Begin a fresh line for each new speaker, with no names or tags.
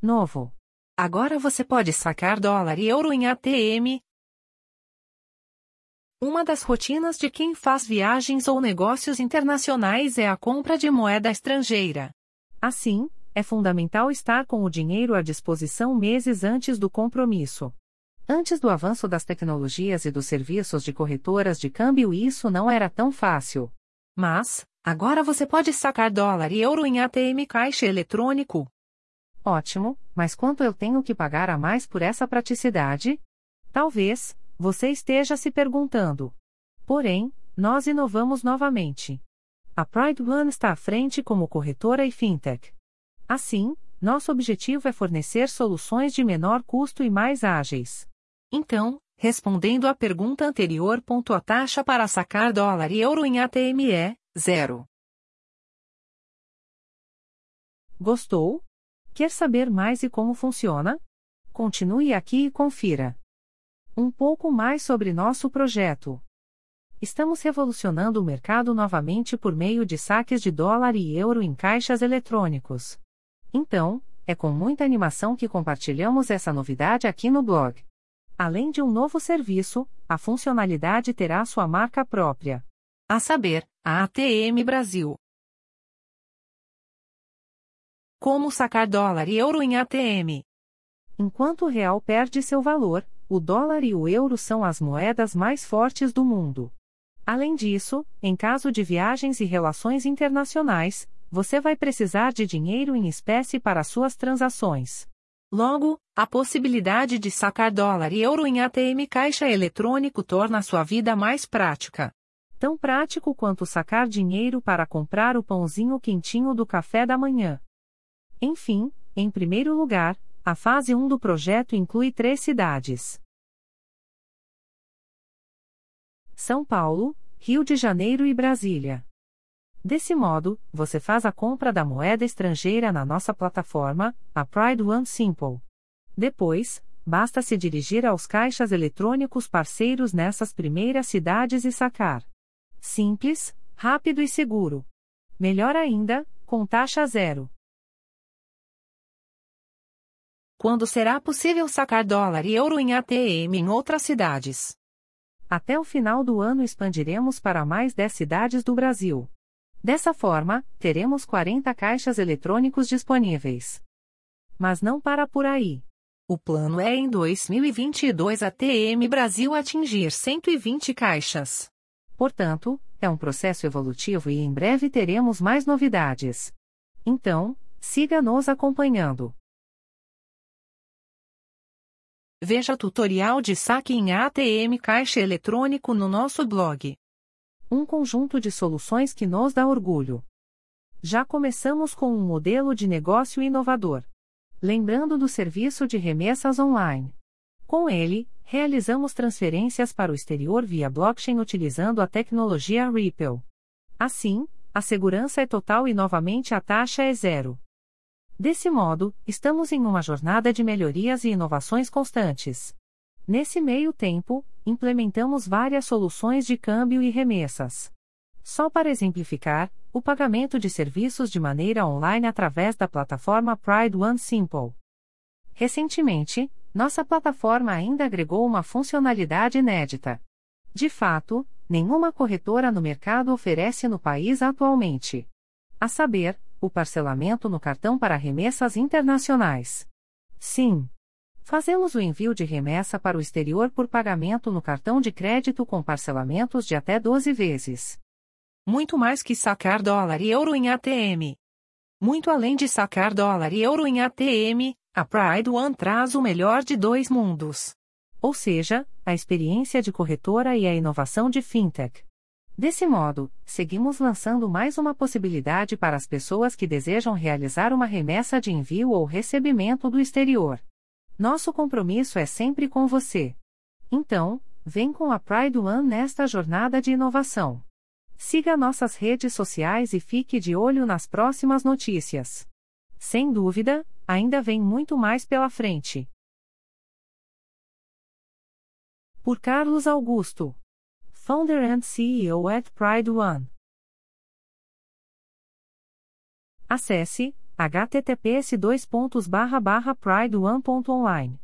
Novo. Agora você pode sacar dólar e euro em ATM. Uma das rotinas de quem faz viagens ou negócios internacionais é a compra de moeda estrangeira. Assim, é fundamental estar com o dinheiro à disposição meses antes do compromisso. Antes do avanço das tecnologias e dos serviços de corretoras de câmbio, isso não era tão fácil. Mas, agora você pode sacar dólar e euro em ATM caixa eletrônico. Ótimo, mas quanto eu tenho que pagar a mais por essa praticidade? Talvez, você esteja se perguntando. Porém, nós inovamos novamente. A Pride One está à frente como corretora e fintech. Assim, nosso objetivo é fornecer soluções de menor custo e mais ágeis. Então, respondendo à pergunta anterior, a taxa para sacar dólar e euro em ATM é zero. Gostou? Quer saber mais e como funciona? Continue aqui e confira. Um pouco mais sobre nosso projeto. Estamos revolucionando o mercado novamente por meio de saques de dólar e euro em caixas eletrônicos. Então, é com muita animação que compartilhamos essa novidade aqui no blog. Além de um novo serviço, a funcionalidade terá sua marca própria. A saber, a ATM Brasil. Como sacar dólar e euro em ATM? Enquanto o real perde seu valor, o dólar e o euro são as moedas mais fortes do mundo. Além disso, em caso de viagens e relações internacionais, você vai precisar de dinheiro em espécie para suas transações. Logo, a possibilidade de sacar dólar e euro em ATM caixa eletrônico torna sua vida mais prática. Tão prático quanto sacar dinheiro para comprar o pãozinho quentinho do café da manhã. Enfim, em primeiro lugar, a fase 1 do projeto inclui três cidades: São Paulo, Rio de Janeiro e Brasília. Desse modo, você faz a compra da moeda estrangeira na nossa plataforma, a Pride One Simple. Depois, basta se dirigir aos caixas eletrônicos parceiros nessas primeiras cidades e sacar. Simples, rápido e seguro. Melhor ainda, com taxa zero. Quando será possível sacar dólar e euro em ATM em outras cidades? Até o final do ano expandiremos para mais 10 cidades do Brasil. Dessa forma, teremos 40 caixas eletrônicos disponíveis. Mas não para por aí. O plano é em 2022 a TM Brasil atingir 120 caixas. Portanto, é um processo evolutivo e em breve teremos mais novidades. Então, siga-nos acompanhando. Veja tutorial de saque em ATM caixa eletrônico no nosso blog um conjunto de soluções que nos dá orgulho. Já começamos com um modelo de negócio inovador. Lembrando do serviço de remessas online. Com ele, realizamos transferências para o exterior via blockchain utilizando a tecnologia Ripple. Assim, a segurança é total e novamente a taxa é zero. Desse modo, estamos em uma jornada de melhorias e inovações constantes. Nesse meio tempo, implementamos várias soluções de câmbio e remessas. Só para exemplificar, o pagamento de serviços de maneira online através da plataforma Pride One Simple. Recentemente, nossa plataforma ainda agregou uma funcionalidade inédita. De fato, nenhuma corretora no mercado oferece no país atualmente. A saber, o parcelamento no cartão para remessas internacionais. Sim. Fazemos o envio de remessa para o exterior por pagamento no cartão de crédito com parcelamentos de até 12 vezes. Muito mais que sacar dólar e euro em ATM. Muito além de sacar dólar e euro em ATM, a Pride One traz o melhor de dois mundos. Ou seja, a experiência de corretora e a inovação de fintech. Desse modo, seguimos lançando mais uma possibilidade para as pessoas que desejam realizar uma remessa de envio ou recebimento do exterior. Nosso compromisso é sempre com você. Então, vem com a Pride One nesta jornada de inovação. Siga nossas redes sociais e fique de olho nas próximas notícias. Sem dúvida, ainda vem muito mais pela frente. Por Carlos Augusto, Founder and CEO at Pride One. Acesse https pride1.online